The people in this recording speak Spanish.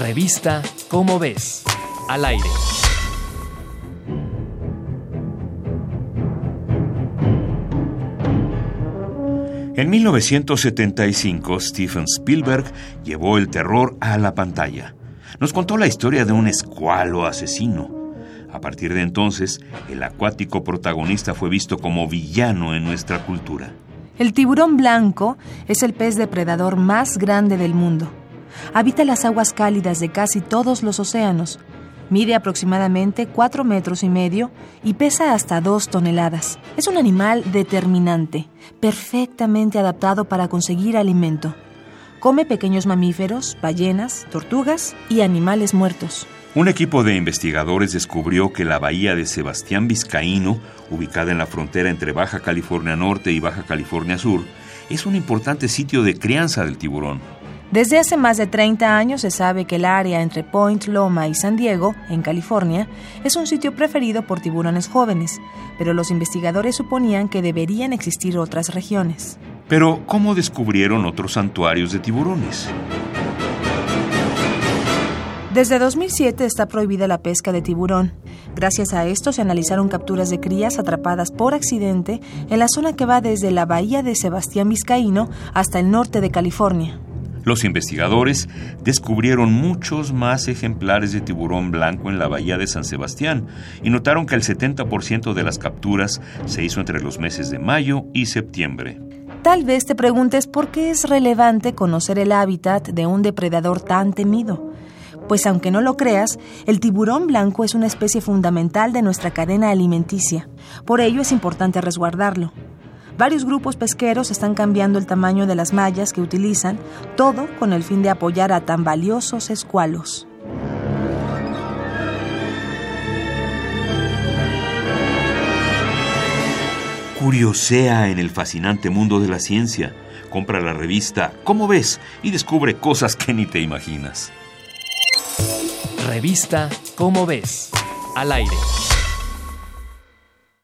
Revista Cómo ves, al aire. En 1975, Steven Spielberg llevó el terror a la pantalla. Nos contó la historia de un escualo asesino. A partir de entonces, el acuático protagonista fue visto como villano en nuestra cultura. El tiburón blanco es el pez depredador más grande del mundo. Habita las aguas cálidas de casi todos los océanos. Mide aproximadamente 4 metros y medio y pesa hasta 2 toneladas. Es un animal determinante, perfectamente adaptado para conseguir alimento. Come pequeños mamíferos, ballenas, tortugas y animales muertos. Un equipo de investigadores descubrió que la bahía de Sebastián Vizcaíno, ubicada en la frontera entre Baja California Norte y Baja California Sur, es un importante sitio de crianza del tiburón. Desde hace más de 30 años se sabe que el área entre Point Loma y San Diego, en California, es un sitio preferido por tiburones jóvenes, pero los investigadores suponían que deberían existir otras regiones. Pero, ¿cómo descubrieron otros santuarios de tiburones? Desde 2007 está prohibida la pesca de tiburón. Gracias a esto se analizaron capturas de crías atrapadas por accidente en la zona que va desde la bahía de Sebastián Vizcaíno hasta el norte de California. Los investigadores descubrieron muchos más ejemplares de tiburón blanco en la bahía de San Sebastián y notaron que el 70% de las capturas se hizo entre los meses de mayo y septiembre. Tal vez te preguntes por qué es relevante conocer el hábitat de un depredador tan temido. Pues aunque no lo creas, el tiburón blanco es una especie fundamental de nuestra cadena alimenticia. Por ello es importante resguardarlo. Varios grupos pesqueros están cambiando el tamaño de las mallas que utilizan, todo con el fin de apoyar a tan valiosos escualos. Curiosea en el fascinante mundo de la ciencia. Compra la revista ¿Cómo ves? y descubre cosas que ni te imaginas. Revista Cómo ves, al aire.